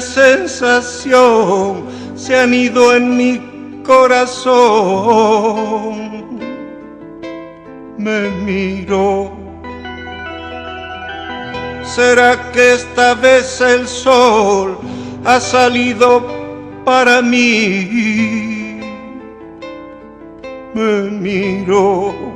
Sensación se han ido en mi corazón. Me miro. ¿Será que esta vez el sol ha salido para mí? Me miro.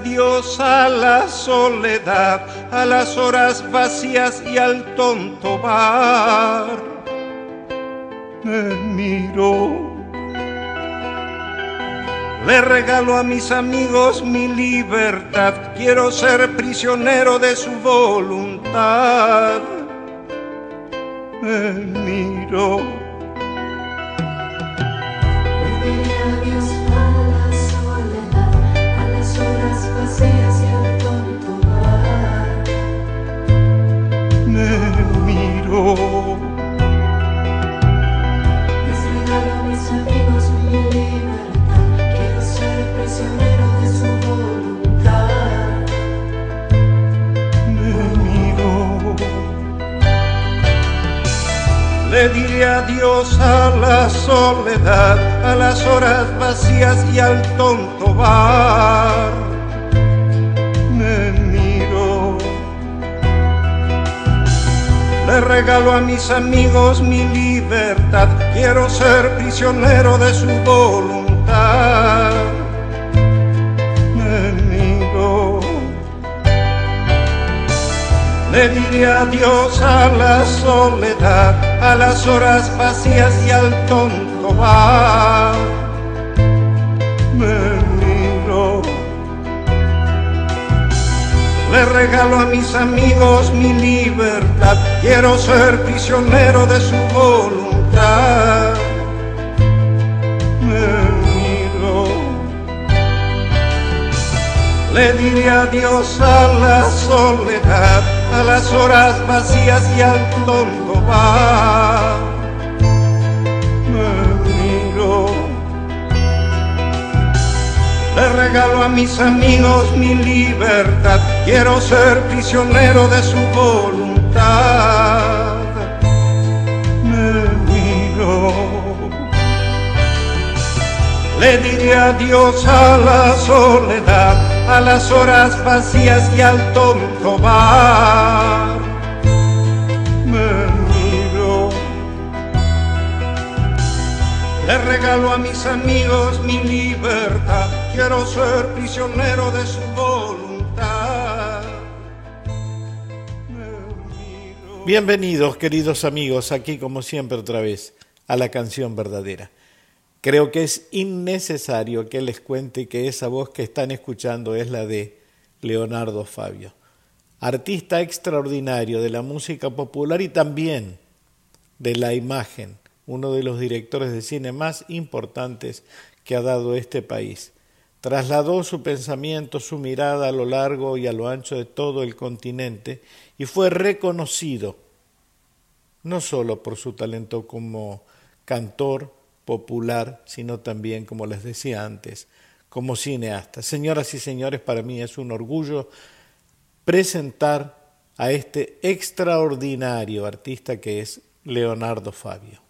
adiós a la soledad, a las horas vacías y al tonto bar. Me miro. Le regalo a mis amigos mi libertad, quiero ser prisionero de su voluntad. Me miro. Les regalo a mis amigos mi libertad, quiero ser prisionero de su voluntad. Me miro. Le diré adiós a la soledad, a las horas vacías y al tonto bar Le regalo a mis amigos mi libertad, quiero ser prisionero de su voluntad. Me miro. Le diré adiós a la soledad, a las horas vacías y al tonto bar. Le regalo a mis amigos mi libertad, quiero ser prisionero de su voluntad. Me miro. Le diré adiós a la soledad, a las horas vacías y al tonto bar. Le regalo a mis amigos mi libertad, quiero ser prisionero de su voluntad. Me miro. Le diré adiós a la soledad, a las horas vacías y al tonto bar. Le regalo a mis amigos mi libertad, quiero ser prisionero de su Bienvenidos queridos amigos, aquí como siempre otra vez a la canción verdadera. Creo que es innecesario que les cuente que esa voz que están escuchando es la de Leonardo Fabio, artista extraordinario de la música popular y también de la imagen uno de los directores de cine más importantes que ha dado este país. Trasladó su pensamiento, su mirada a lo largo y a lo ancho de todo el continente y fue reconocido no solo por su talento como cantor popular, sino también, como les decía antes, como cineasta. Señoras y señores, para mí es un orgullo presentar a este extraordinario artista que es Leonardo Fabio.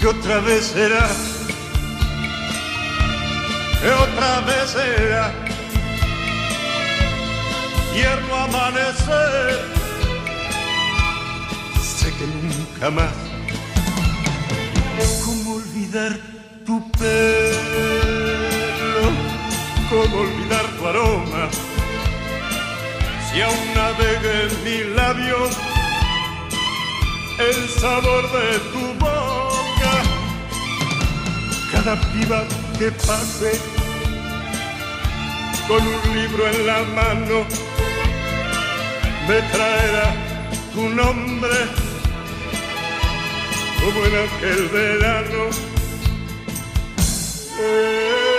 que otra vez será, que otra vez será, tierno amanecer, sé que nunca más, ¿cómo olvidar tu pelo? ¿Cómo olvidar tu aroma? Si aún navega en mis labios el sabor de tu boca, cada que pase con un libro en la mano me traerá tu nombre como en aquel verano. Eh,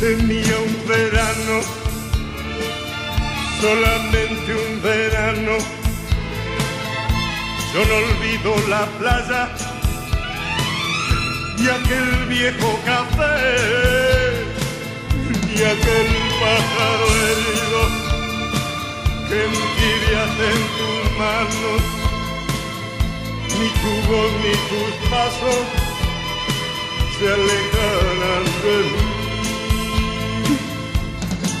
Mía un verano, solamente un verano. Yo no olvido la playa y aquel viejo café y aquel pájaro herido que envidias en tus manos. Ni tu voz ni tus pasos se alejarán de mí.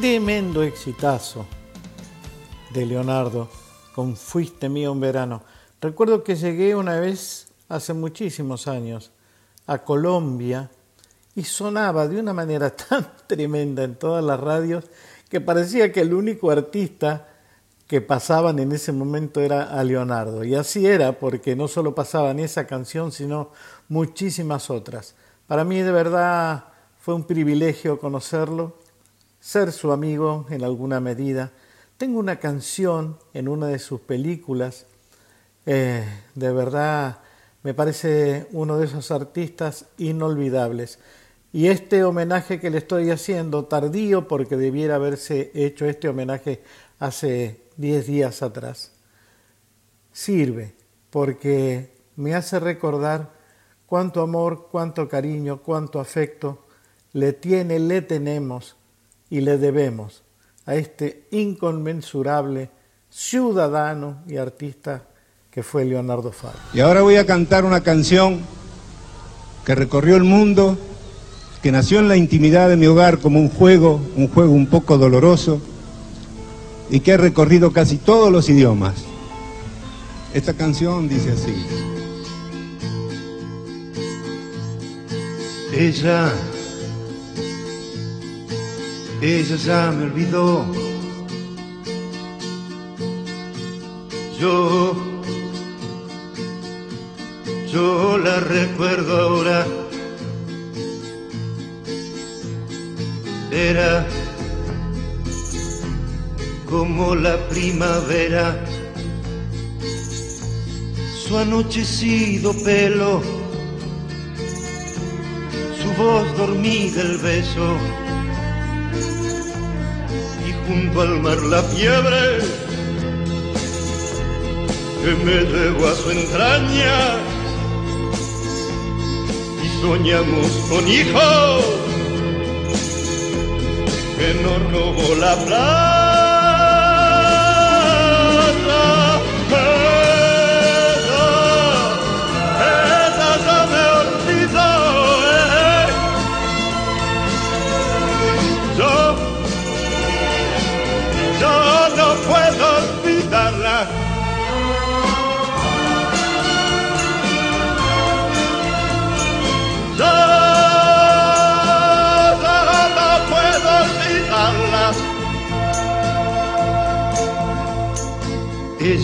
Tremendo exitazo de Leonardo con Fuiste mío un verano. Recuerdo que llegué una vez, hace muchísimos años, a Colombia y sonaba de una manera tan tremenda en todas las radios que parecía que el único artista que pasaban en ese momento era a Leonardo. Y así era, porque no solo pasaban esa canción, sino muchísimas otras. Para mí de verdad fue un privilegio conocerlo ser su amigo en alguna medida. Tengo una canción en una de sus películas, eh, de verdad me parece uno de esos artistas inolvidables. Y este homenaje que le estoy haciendo, tardío porque debiera haberse hecho este homenaje hace 10 días atrás, sirve porque me hace recordar cuánto amor, cuánto cariño, cuánto afecto le tiene, le tenemos y le debemos a este inconmensurable ciudadano y artista que fue Leonardo Fabio. Y ahora voy a cantar una canción que recorrió el mundo, que nació en la intimidad de mi hogar como un juego, un juego un poco doloroso, y que ha recorrido casi todos los idiomas. Esta canción dice así. Ella, ella ya me olvidó. Yo, yo la recuerdo ahora. Era como la primavera, su anochecido pelo, su voz dormida el beso, junto al mar la fiebre que me llevó a su entraña, y soñamos con hijos que nos robó la plata.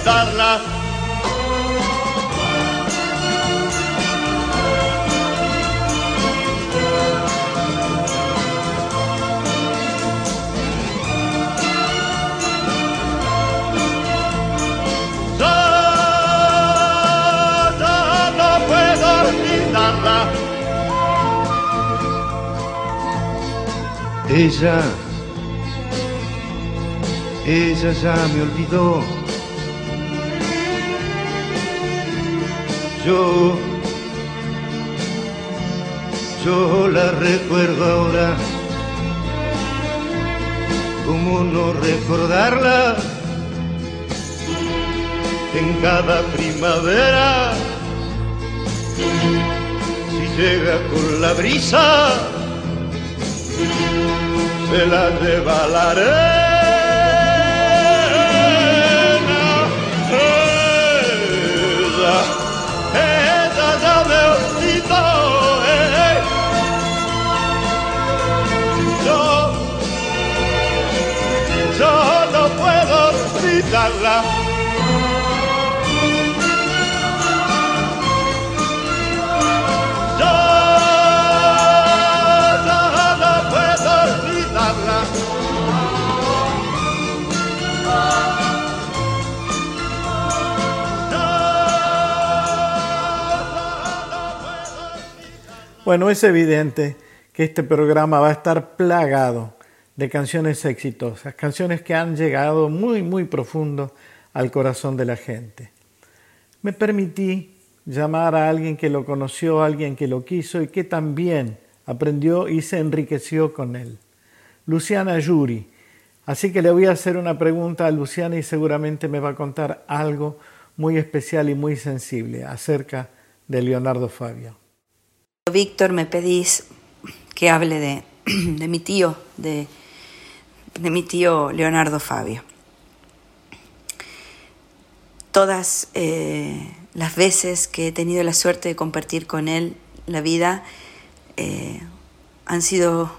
visitarla. Ella, ella ya me olvidó. Yo, yo la recuerdo ahora. ¿Cómo no recordarla? En cada primavera, si llega con la brisa, se la lleva puedo. Bueno, es evidente que este programa va a estar plagado de canciones exitosas, canciones que han llegado muy, muy profundo al corazón de la gente. Me permití llamar a alguien que lo conoció, alguien que lo quiso y que también aprendió y se enriqueció con él. Luciana Yuri. Así que le voy a hacer una pregunta a Luciana y seguramente me va a contar algo muy especial y muy sensible acerca de Leonardo Fabio. Víctor, me pedís que hable de, de mi tío, de, de mi tío Leonardo Fabio. Todas eh, las veces que he tenido la suerte de compartir con él la vida eh, han sido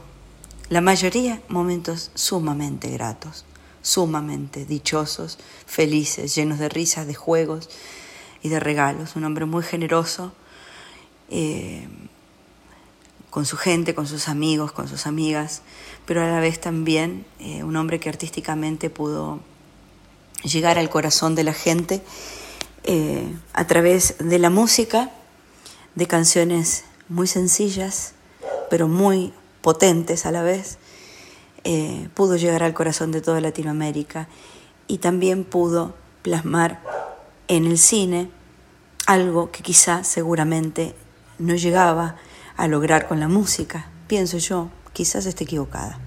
la mayoría momentos sumamente gratos, sumamente dichosos, felices, llenos de risas, de juegos y de regalos. Un hombre muy generoso. eh, con su gente, con sus amigos, con sus amigas, pero a la vez también eh, un hombre que artísticamente pudo llegar al corazón de la gente eh, a través de la música, de canciones muy sencillas, pero muy potentes a la vez, eh, pudo llegar al corazón de toda Latinoamérica y también pudo plasmar en el cine algo que quizá seguramente no llegaba a lograr con la música, pienso yo, quizás esté equivocada.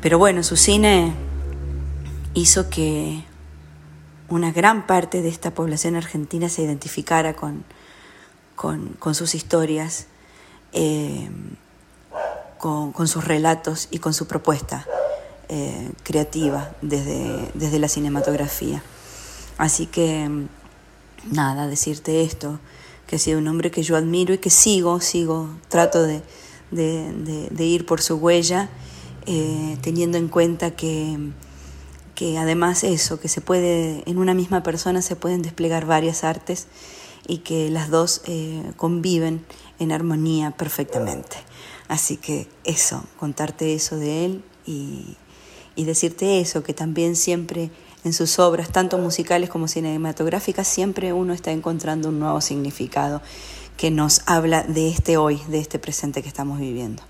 Pero bueno, su cine hizo que una gran parte de esta población argentina se identificara con, con, sus historias, eh, con, con, sus relatos y con su propuesta eh, creativa desde, desde la cinematografía. Así que, nada, decirte esto, que ha sido un hombre que yo admiro y que sigo, sigo, trato de, de, ir por su huella, eh, teniendo en cuenta que, que además eso, que se puede, en una misma persona se pueden desplegar varias artes y que las dos eh, conviven en armonía perfectamente. Así que eso, contarte eso de él y, y decirte eso, que también siempre en sus obras, tanto musicales como cinematográficas, siempre uno está encontrando un nuevo significado que nos habla de este hoy, de este presente que estamos viviendo.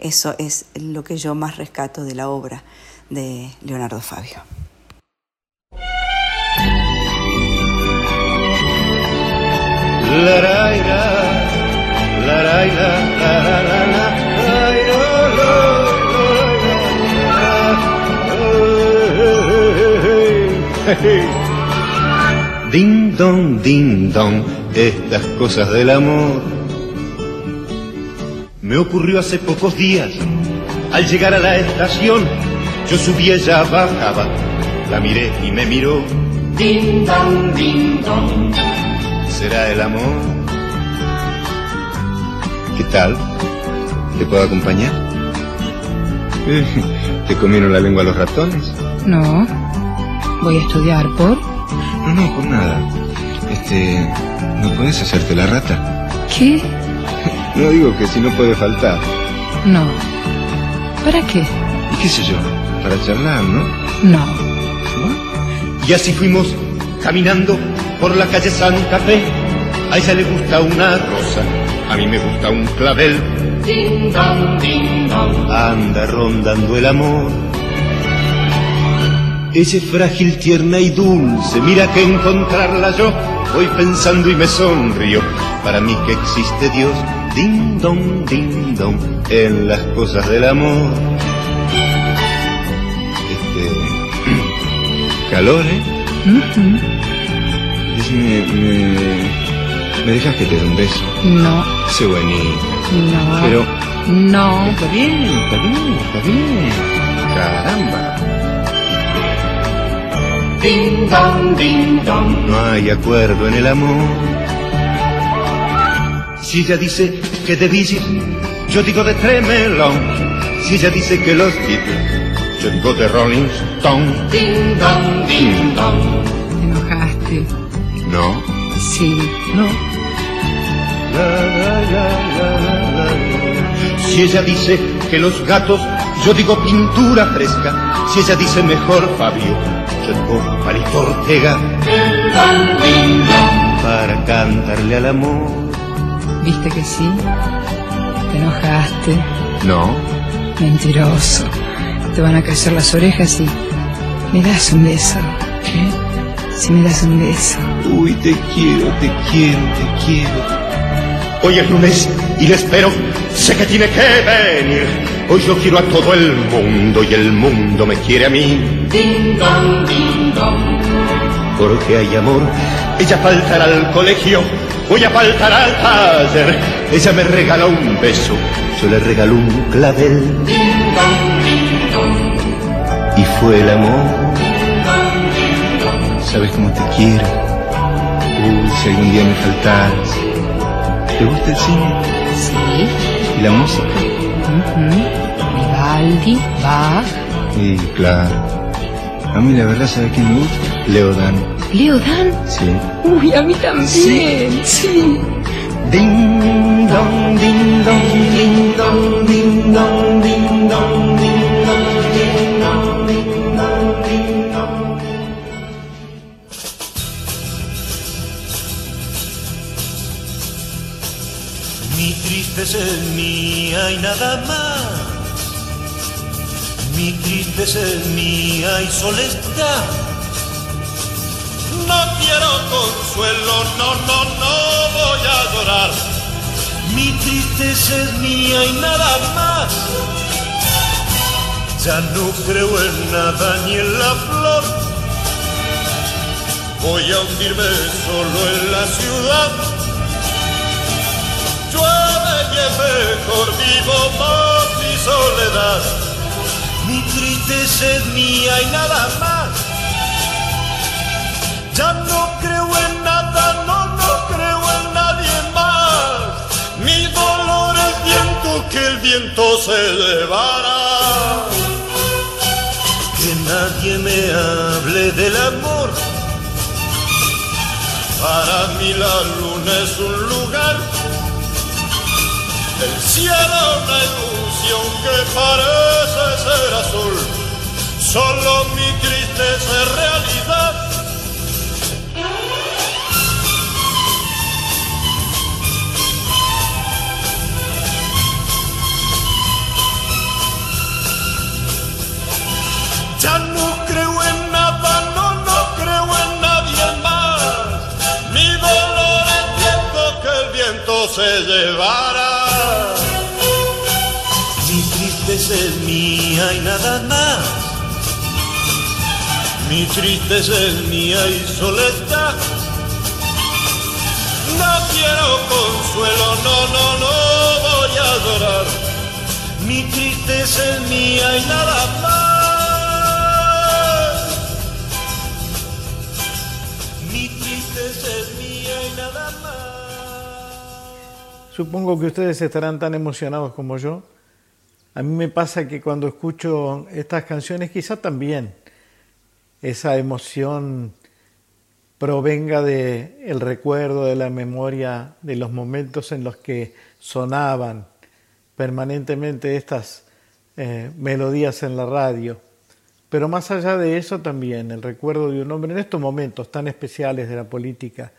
Eso es lo que yo más rescato de la obra de Leonardo Fabio. La, la, la, Ding dong, ding dong, estas cosas del amor. Me ocurrió hace pocos días, al llegar a la estación, yo subí, ella bajaba, la miré y me miró. Ding dong, ding dong. ¿Será el amor? ¿Qué tal? ¿Te puedo acompañar? ¿Te comieron la lengua los ratones? No. Voy a estudiar por. No, no, por nada. Este, ¿no puedes hacerte la rata? ¿Qué? No digo que si no puede faltar. No. ¿Para qué? ¿Y qué sé yo? Para charlar, ¿no? No. Y así fuimos caminando por la calle Santa Fe. A ella le gusta una rosa, a mí me gusta un clavel. Ding dong, ding dong. Anda rondando el amor. Ella es frágil, tierna y dulce. Mira que encontrarla yo voy pensando y me sonrío. Para mí que existe Dios, ding dong, ding dong, en las cosas del amor. Este. calor, ¿eh? Decime, me, me dejas que te dé un beso. No. Sé bonito. No. Pero No. está bien, está bien, está bien. Caramba. Ding dong, ding dong. No hay acuerdo en el amor. Si ella dice que de Beatles, yo digo de Tremelón. Si ella dice que los Beatles, yo digo de Rolling Stone. Ding dong, ding dong. Te enojaste. No, Sí. no. La, la, la, la, la, la. Si ella dice que los gatos, yo digo pintura fresca. Si ella dice mejor Fabio, Ortega. Para cantarle al amor. ¿Viste que sí? Te enojaste. No, Mentiroso. Te van a crecer las orejas y... ¿Me das un beso? ¿Eh? Si me das un beso. Uy, te quiero, te quiero, te quiero. Hoy es lunes y le espero. Sé que tiene que venir. Hoy yo quiero a todo el mundo y el mundo me quiere a mí. Ding dong, ding dong. Porque hay amor. Ella faltará al colegio. Voy a faltar al taller. Ella me regaló un beso. Yo le regaló un clavel. Ding dong, ding dong. Y fue el amor. ¿Sabes cómo te quiero? Uy, si algún día me faltaras. ¿Te gusta el cine? Sí. ¿Y la música? Ujú. Vivaldi, Bach, Sí, claro. A mí la verdad, ¿sabe quién me gusta? Leodan. Leo Dan. Sí. Uy, a mí también. Sí. Ding dong, ding dong, ding dong, ding dong, ding dong, ding dong, ding dong, ding dong, ding dong. Mi tristeza es mía y nada más. Mi tristeza es mía y soledad. No quiero consuelo, no, no, no voy a llorar. Mi tristeza es mía y nada más. Ya no creo en nada ni en la flor. Voy a hundirme solo en la ciudad. Llueve y es mejor vivo más mi soledad. Mi tristeza es mía y nada más. Ya no creo en nada, no, no creo en nadie más. Mi dolor es viento que el viento se llevará. Que nadie me hable del amor. Para mí la luna es un lugar el cielo una ilusión que parece ser azul, solo mi tristeza es realidad. Ya no creo en nada, no, no creo en nadie más. Mi dolor es viento que el viento se llevará. Es mía y nada más. Mi tristeza es mía y soledad. No quiero consuelo, no, no, no voy a llorar. Mi tristeza es mía y nada más. Mi tristeza es mía y nada más. Supongo que ustedes estarán tan emocionados como yo. A mí me pasa que cuando escucho estas canciones, quizá también esa emoción provenga de el recuerdo, de la memoria, de los momentos en los que sonaban permanentemente estas eh, melodías en la radio. Pero más allá de eso también el recuerdo de un hombre en estos momentos tan especiales de la política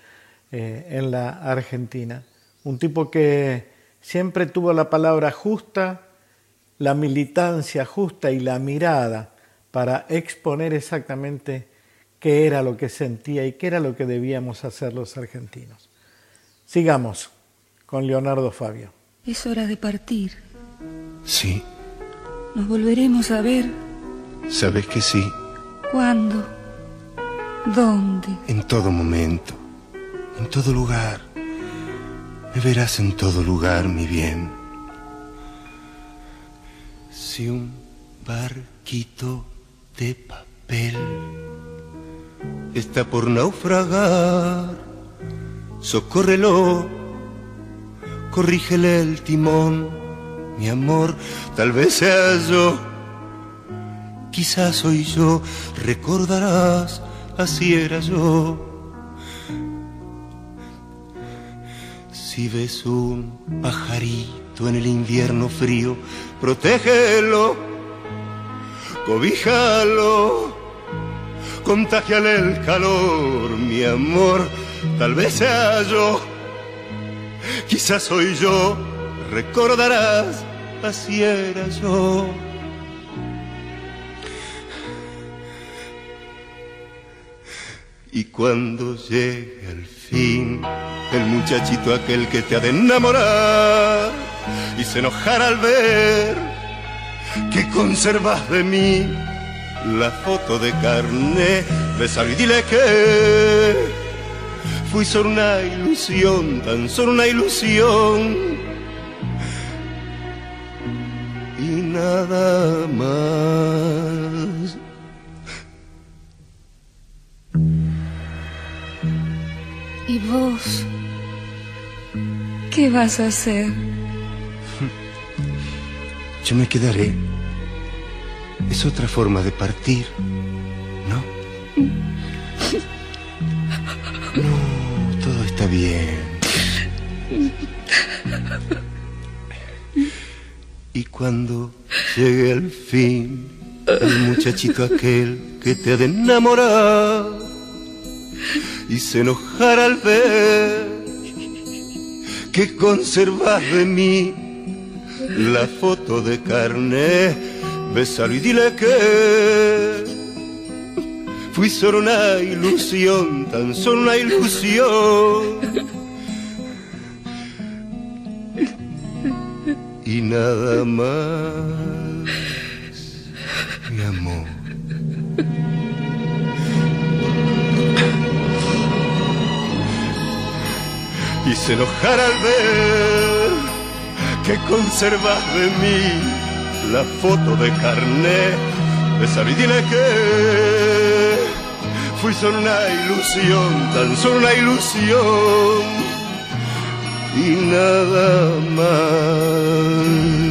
eh, en la Argentina. Un tipo que siempre tuvo la palabra justa, la militancia justa y la mirada para exponer exactamente qué era lo que sentía y qué era lo que debíamos hacer los argentinos. Sigamos con Leonardo Fabio. Es hora de partir. Sí, Nos volveremos a ver. sabes que sí, ¿Cuándo? ¿Dónde? en todo momento, en todo lugar. Me verás en todo lugar, mi bien. Si un barquito de papel está por naufragar, socórrelo, corrígele el timón, mi amor, tal vez sea yo, quizás soy yo, recordarás, así era yo. Si ves un en el invierno frío, protégelo, cobíjalo, contagiale el calor, mi amor, tal vez sea yo, quizás soy yo, recordarás, así era yo. Y cuando llegue al fin el muchachito aquel que te ha de enamorar y se enojará al ver que conservas de mí la foto de carne, besalo y dile que fui solo una ilusión, tan solo una ilusión y nada más. ¿Y vos? ¿Qué vas a hacer? Yo me quedaré. Es otra forma de partir, ¿no? No, todo está bien. Y cuando llegue al fin el muchachito aquel que te ha de enamorar y se enojará al ver que conservas de mí la foto de carne, besalo y dile que fui solo una ilusión, tan solo una ilusión. Y nada más, mi amor. Y se enojará al ver que conservas de mí la foto de carné. Besalo y dile que fui solo una ilusión, tan solo una ilusión y nada más.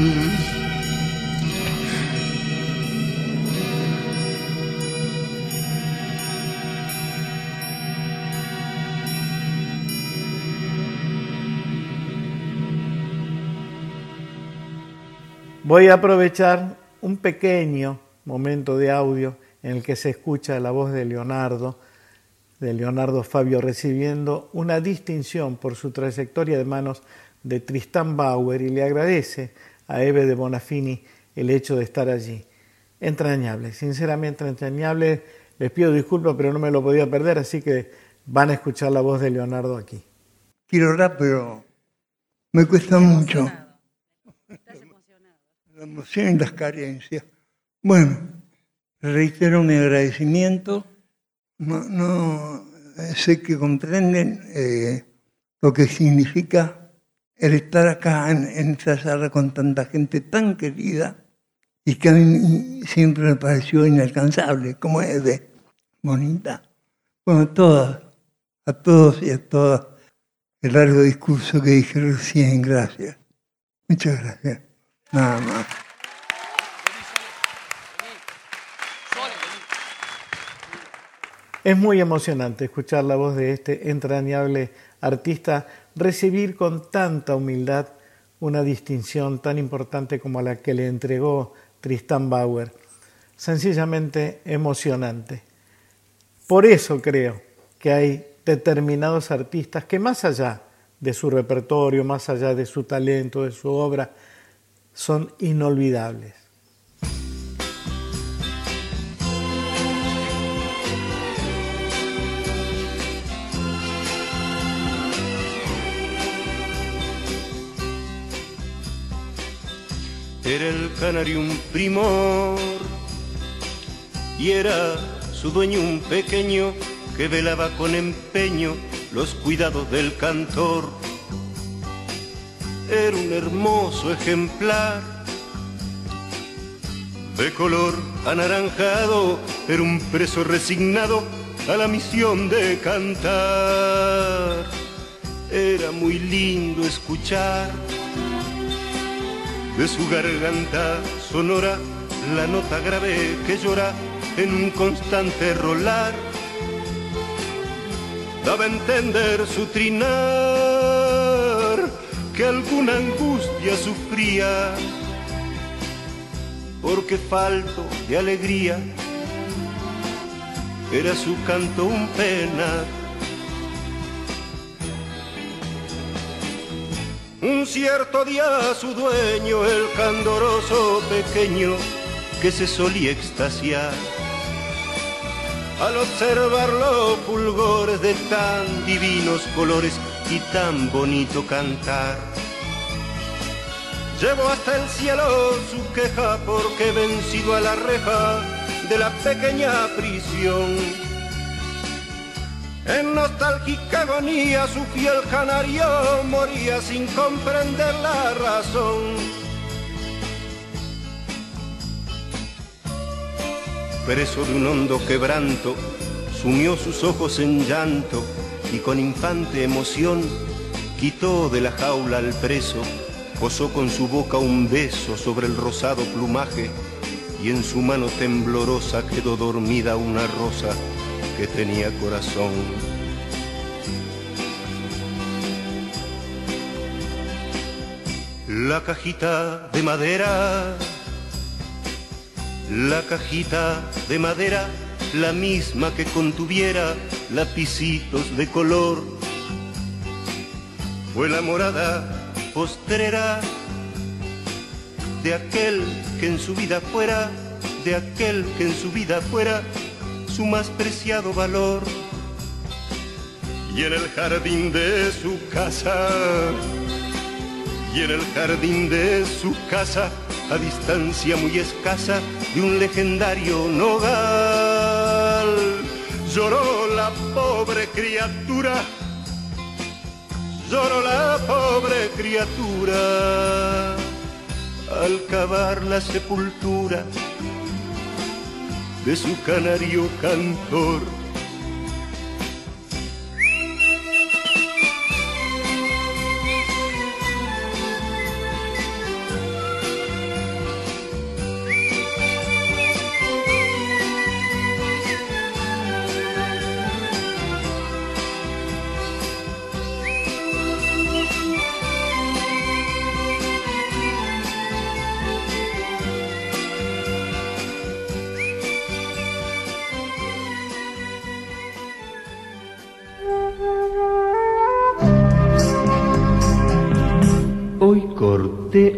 Voy a aprovechar un pequeño momento de audio en el que se escucha la voz de Leonardo, de Leonardo Fabio, recibiendo una distinción por su trayectoria de manos de Tristán Bauer y le agradece a Eve de Bonafini el hecho de estar allí. Entrañable, sinceramente entrañable. Les pido disculpas, pero no me lo podía perder, así que van a escuchar la voz de Leonardo aquí. quiero pero me cuesta mucho. La emoción y las carencias. Bueno, reitero mi agradecimiento. No, no sé que comprenden eh, lo que significa el estar acá en, en esta sala con tanta gente tan querida y que a mí siempre me pareció inalcanzable, como es de bonita. Bueno, a todas, a todos y a todas, el largo discurso que dije recién, gracias. Muchas gracias. Nada más. Es muy emocionante escuchar la voz de este entrañable artista, recibir con tanta humildad una distinción tan importante como la que le entregó Tristan Bauer. Sencillamente emocionante. Por eso creo que hay determinados artistas que más allá de su repertorio, más allá de su talento, de su obra, son inolvidables. Era el canario un primor y era su dueño un pequeño que velaba con empeño los cuidados del cantor. Era un hermoso ejemplar de color anaranjado, era un preso resignado a la misión de cantar. Era muy lindo escuchar de su garganta sonora la nota grave que llora en un constante rolar. Daba a entender su trinar que alguna angustia sufría, porque falto de alegría era su canto un pena. Un cierto día su dueño, el candoroso pequeño, que se solía extasiar al observar los fulgores de tan divinos colores y tan bonito cantar. Llevó hasta el cielo su queja porque vencido a la reja de la pequeña prisión. En nostálgica agonía su fiel canario moría sin comprender la razón. Preso de un hondo quebranto, sumió sus ojos en llanto y con infante emoción quitó de la jaula al preso, posó con su boca un beso sobre el rosado plumaje y en su mano temblorosa quedó dormida una rosa que tenía corazón. La cajita de madera, la cajita de madera, la misma que contuviera lapicitos de color, fue la morada postrera de aquel que en su vida fuera, de aquel que en su vida fuera su más preciado valor. Y en el jardín de su casa, y en el jardín de su casa, a distancia muy escasa de un legendario nogal, lloró la pobre criatura, lloró la pobre criatura al cavar la sepultura de su canario cantor.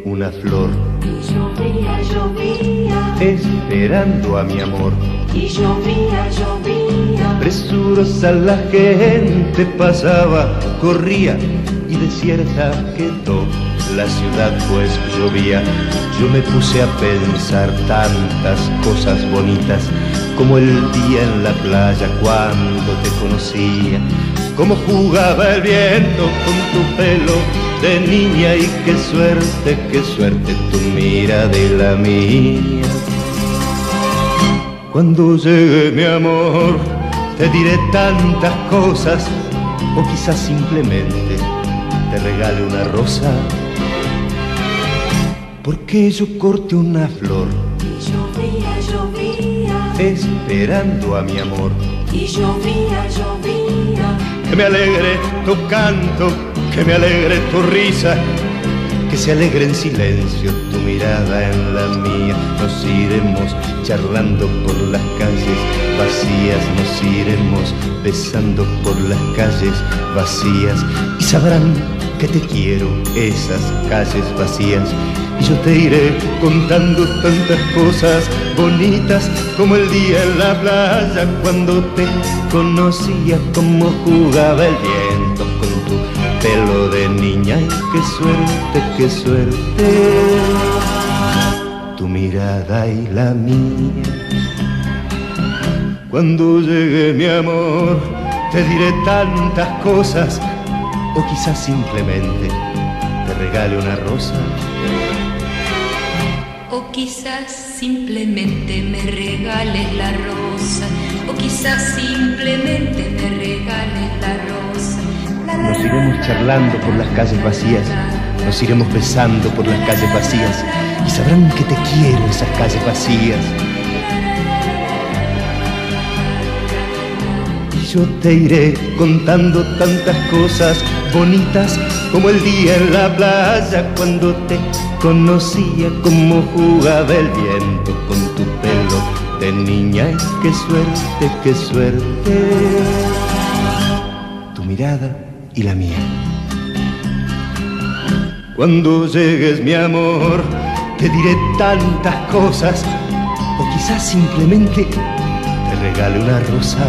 Una flor. Y llovía, llovía, esperando a mi amor. y llovía, llovía. Presurosa la gente pasaba, corría y desierta quedó. La ciudad pues llovía, yo me puse a pensar tantas cosas bonitas, como el día en la playa cuando te conocía, como jugaba el viento con tu pelo de niña y qué suerte, qué suerte tu mira de la mía. Cuando llegue mi amor, te diré tantas cosas, o quizás simplemente te regale una rosa, porque yo corte una flor, Y llovía, llovía, esperando a mi amor, y llovía, llovía. Que me alegre tu canto, que me alegre tu risa, que se alegre en silencio tu mirada en la mía. Nos iremos charlando por las calles vacías, nos iremos besando por las calles vacías y sabrán que te quiero esas calles vacías. Yo te iré contando tantas cosas bonitas como el día en la playa cuando te conocía, como jugaba el viento con tu pelo de niña. Y qué suerte, qué suerte, tu mirada y la mía. Cuando llegue mi amor, te diré tantas cosas, o quizás simplemente te regale una rosa. Quizás simplemente me regales la rosa. O quizás simplemente me regales la rosa. Nos iremos la, charlando por las calles vacías, nos iremos besando por las calles vacías y sabrán que te quiero esas calles vacías. Y yo te iré contando tantas cosas bonitas como el día en la playa cuando te conocía, como jugaba el viento con tu pelo de niña. Y qué suerte, qué suerte tu mirada y la mía. Cuando llegues mi amor, te diré tantas cosas, o quizás simplemente te regale una rosa.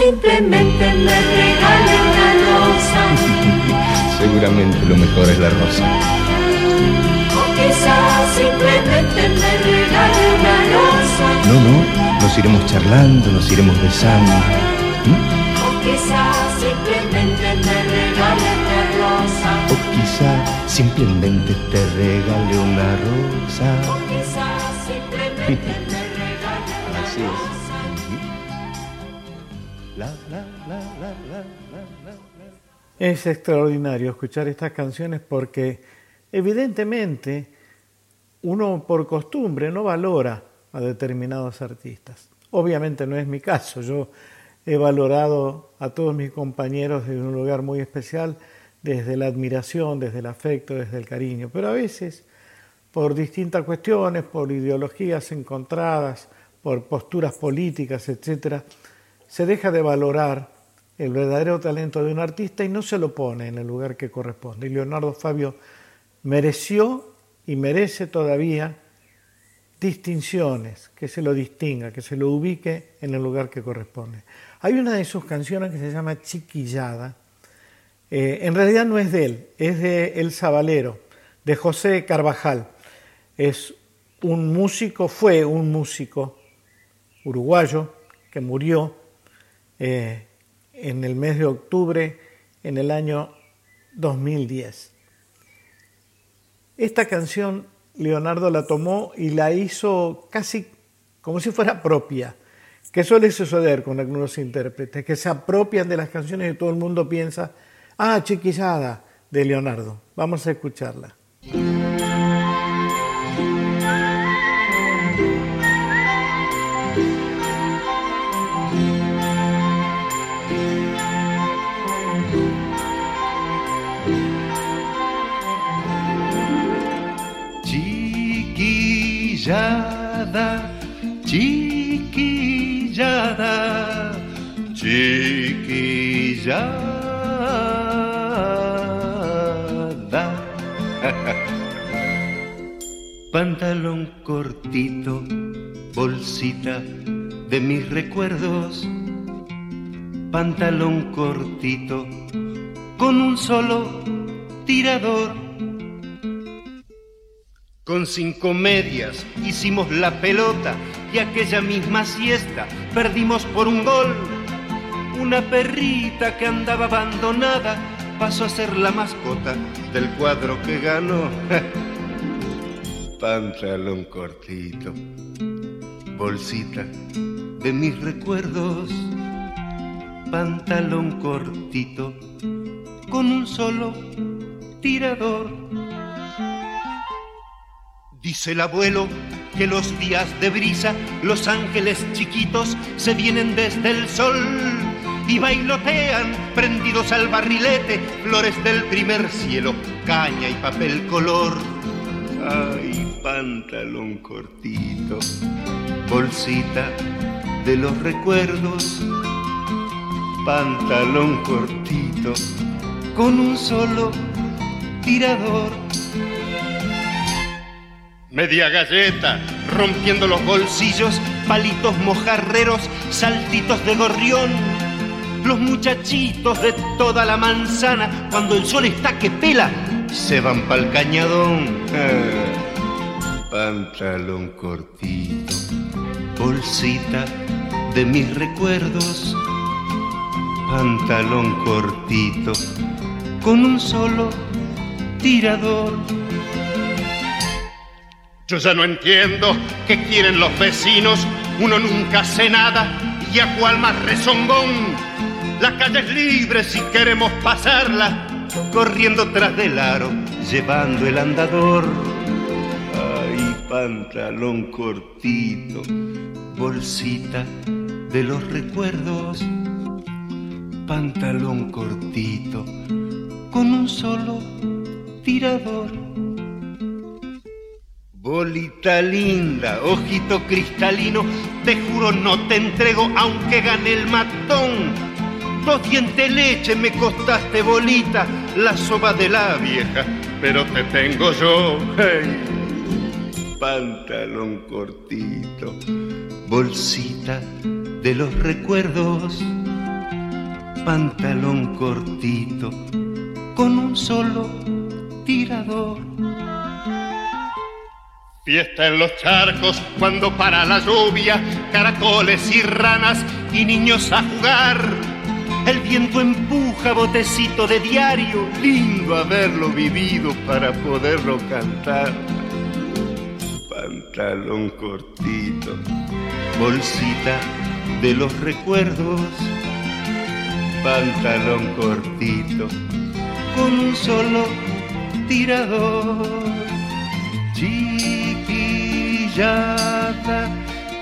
Quizás simplemente me regale una rosa. Seguramente lo mejor es la rosa. O quizás simplemente me regale una rosa. No, no, nos iremos charlando, nos iremos besando. ¿Mm? O quizás simplemente me regale una rosa. O quizá simplemente te regale una rosa. O quizás simplemente me regale una Así es. Es extraordinario escuchar estas canciones porque evidentemente uno por costumbre no valora a determinados artistas. Obviamente no es mi caso, yo he valorado a todos mis compañeros desde un lugar muy especial, desde la admiración, desde el afecto, desde el cariño, pero a veces por distintas cuestiones, por ideologías encontradas, por posturas políticas, etcétera, se deja de valorar el verdadero talento de un artista y no se lo pone en el lugar que corresponde. Y Leonardo Fabio mereció y merece todavía distinciones, que se lo distinga, que se lo ubique en el lugar que corresponde. Hay una de sus canciones que se llama Chiquillada. Eh, en realidad no es de él, es de El Sabalero, de José Carvajal. Es un músico, fue un músico uruguayo que murió eh, en el mes de octubre en el año 2010. Esta canción Leonardo la tomó y la hizo casi como si fuera propia, que suele suceder con algunos intérpretes, que se apropian de las canciones y todo el mundo piensa, ah, chiquillada de Leonardo. Vamos a escucharla. Chiquillada, chiquillada. Pantalón cortito, bolsita de mis recuerdos. Pantalón cortito, con un solo tirador. Con cinco medias hicimos la pelota y aquella misma siesta perdimos por un gol. Una perrita que andaba abandonada pasó a ser la mascota del cuadro que ganó. Pantalón cortito, bolsita de mis recuerdos. Pantalón cortito con un solo tirador. Dice el abuelo que los días de brisa, los ángeles chiquitos se vienen desde el sol y bailotean prendidos al barrilete, flores del primer cielo, caña y papel color. Ay, pantalón cortito, bolsita de los recuerdos, pantalón cortito con un solo tirador. Media galleta, rompiendo los bolsillos, palitos mojarreros, saltitos de gorrión. Los muchachitos de toda la manzana, cuando el sol está que pela, se van pa'l cañadón. Pantalón cortito, bolsita de mis recuerdos. Pantalón cortito, con un solo tirador. Yo ya no entiendo qué quieren los vecinos, uno nunca hace nada y a cual más rezongón. La calle es libre si queremos pasarla, corriendo tras del aro, llevando el andador. Ay, pantalón cortito, bolsita de los recuerdos, pantalón cortito con un solo tirador. Bolita linda, ojito cristalino, te juro no te entrego aunque gane el matón. Dos dientes leche me costaste bolita, la soba de la vieja, pero te tengo yo. Hey. Pantalón cortito, bolsita de los recuerdos, pantalón cortito con un solo tirador. Fiesta en los charcos cuando para la lluvia, caracoles y ranas y niños a jugar. El viento empuja botecito de diario, lindo haberlo vivido para poderlo cantar. Pantalón cortito, bolsita de los recuerdos. Pantalón cortito, con un solo tirador. Chiquillada,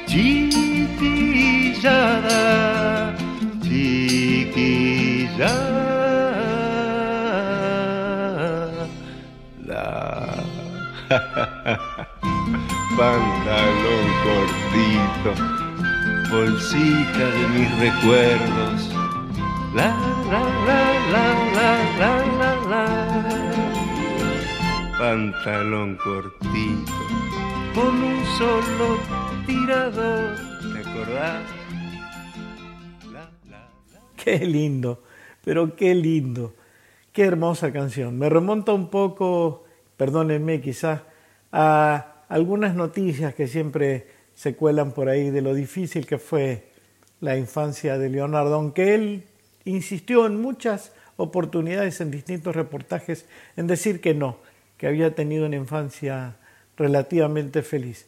chiquillada, chiquillada. Pantalón cortito, bolsita de mis recuerdos. La, la, la, la, la, la, la, la. Pantalón cortito, con un solo tirador. ¿Te acordás? Qué lindo, pero qué lindo. Qué hermosa canción. Me remonta un poco, perdónenme quizás, a algunas noticias que siempre se cuelan por ahí de lo difícil que fue la infancia de Leonardo, aunque él insistió en muchas oportunidades en distintos reportajes en decir que no, que había tenido una infancia relativamente feliz.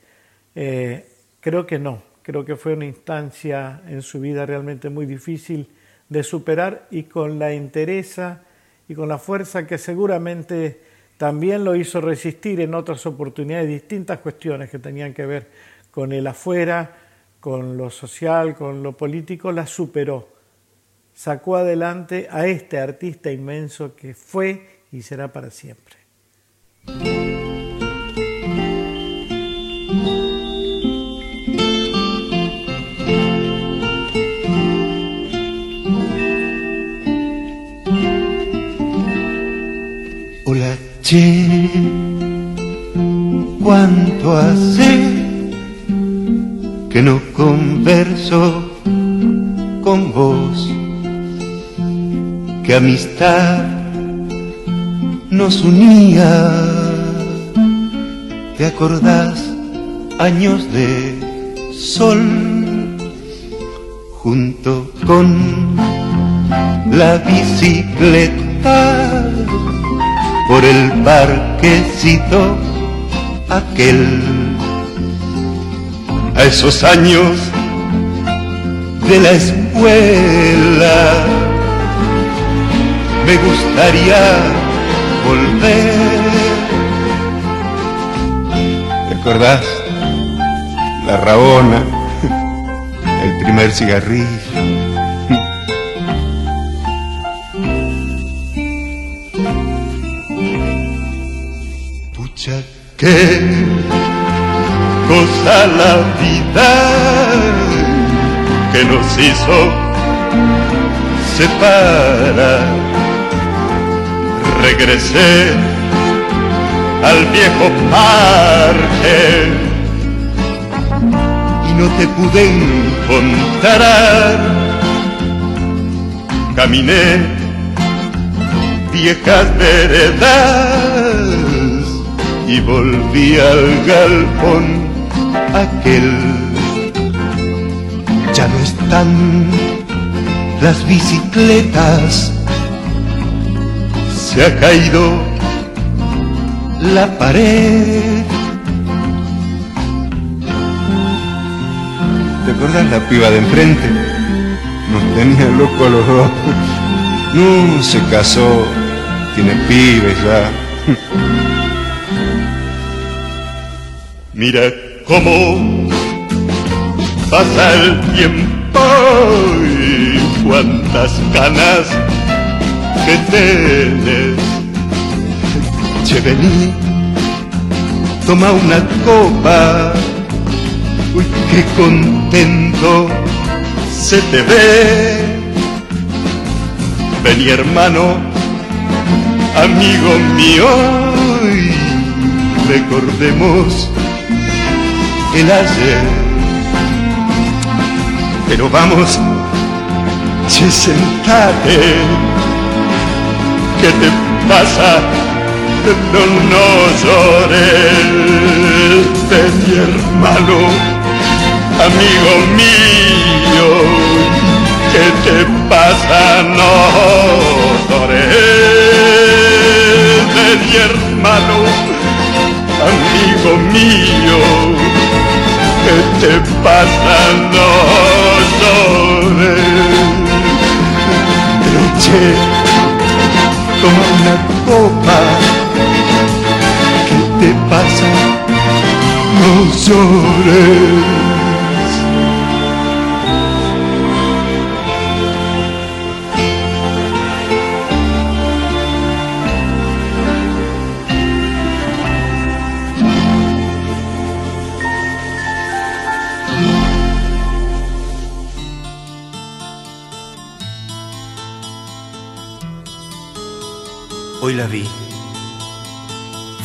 Eh, creo que no, creo que fue una instancia en su vida realmente muy difícil de superar y con la entereza y con la fuerza que seguramente también lo hizo resistir en otras oportunidades distintas cuestiones que tenían que ver con el afuera, con lo social, con lo político, la superó. Sacó adelante a este artista inmenso que fue y será para siempre. Che, ¿cuánto hace que no converso con vos? ¿Qué amistad nos unía. ¿Te acordás años de sol junto con la bicicleta por el parquecito aquel? A esos años de la escuela me gustaría volver. ¿Te acordás? La rabona, el primer cigarrillo. Qué cosa la vida que nos hizo separar regresé al viejo parque y no te pude encontrar. Caminé viejas veredas y volví al galpón aquel. Ya no están las bicicletas se ha caído la pared. ¿Te acuerdas la piba de enfrente? Nos tenía loco a los dos. No, se casó, tiene pibes ya. Mira cómo pasa el tiempo y cuántas ganas que tenés. Che, vení, toma una copa. Uy, qué contento se te ve. Vení, hermano, amigo mío, y recordemos el ayer. Pero vamos, che, sentate ¿Qué te pasa? No, no llores de mi hermano, amigo mío. ¿Qué te pasa? No llores de mi hermano, amigo mío. ¿Qué te pasa? No llores toma una copa. ¿Qué te pasa? No llores.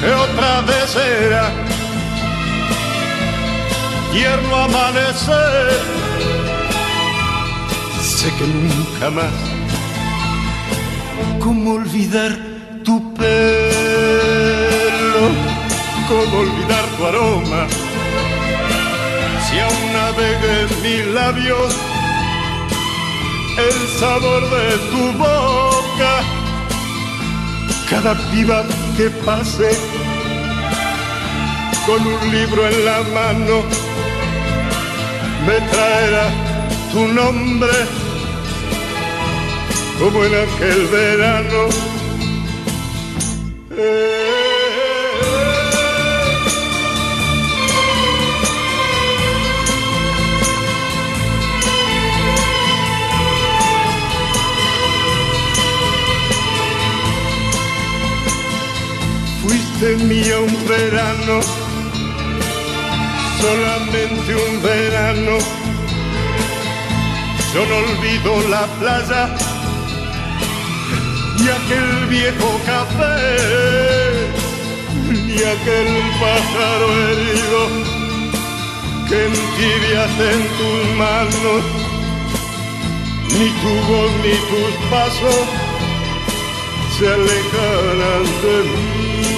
que otra vez será, tierno amanecer, sé que nunca más, cómo olvidar tu pelo, cómo olvidar tu aroma, si aún navega en mis labios el sabor de tu boca. Cada piba que pase con un libro en la mano me traerá tu nombre como en aquel verano. Eh, Tenía un verano, solamente un verano. Yo no olvido la playa y aquel viejo café, ni aquel pájaro herido que entibias en tus manos, ni tu voz ni tus pasos se alejarán de mí.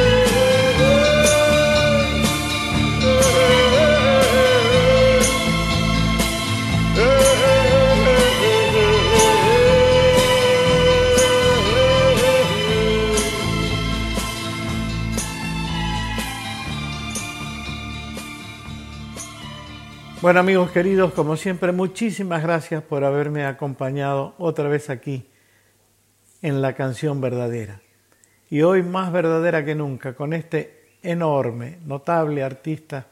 Bueno amigos queridos, como siempre, muchísimas gracias por haberme acompañado otra vez aquí en la canción verdadera. Y hoy más verdadera que nunca, con este enorme, notable artista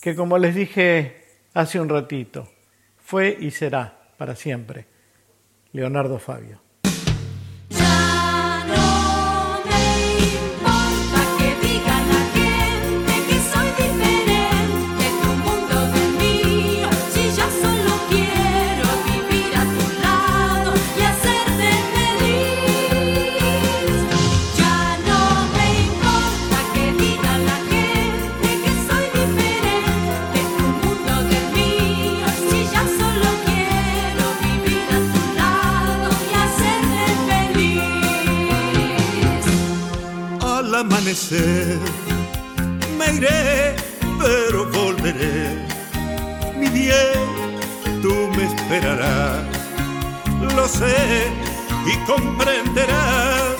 que como les dije hace un ratito, fue y será para siempre, Leonardo Fabio. Me iré, pero volveré. Mi bien, tú me esperarás. Lo sé y comprenderás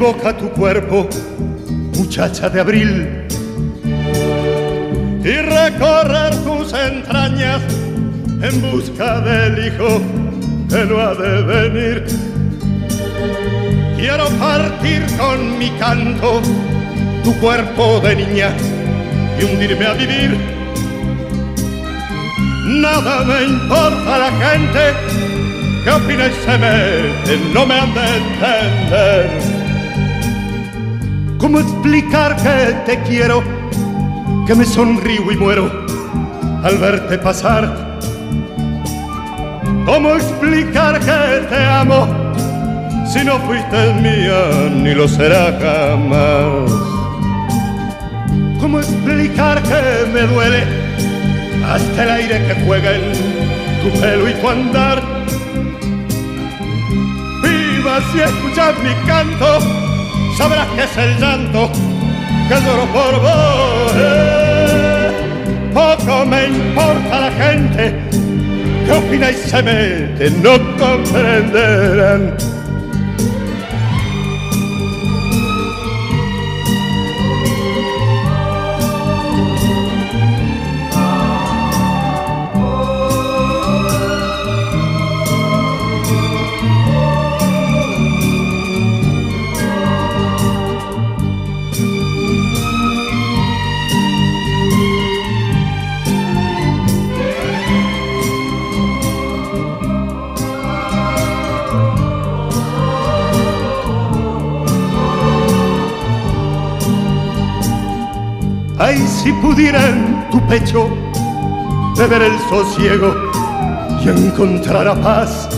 boca tu cuerpo, muchacha de abril, y recorrer tus entrañas en busca del hijo que no ha de venir. Quiero partir con mi canto tu cuerpo de niña y hundirme a vivir. Nada me importa la gente que opina y se no me han de entender. ¿Cómo explicar que te quiero, que me sonrío y muero al verte pasar? ¿Cómo explicar que te amo si no fuiste mía ni lo será jamás? ¿Cómo explicar que me duele hasta el aire que juega en tu pelo y tu andar. Viva si escuchas mi canto, sabrás que es el llanto que lloro por vos. Poco me importa la gente que opina y se mete, no comprenderán. Ay, si pudiera en tu pecho beber el sosiego y encontrar a paz.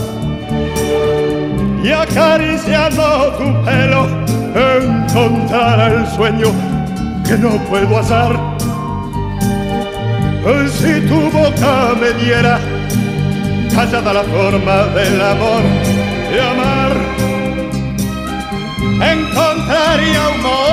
Y acariciando tu pelo encontrar el sueño que no puedo hacer. Si tu boca me diera callada la forma del amor y amar, encontraría motivo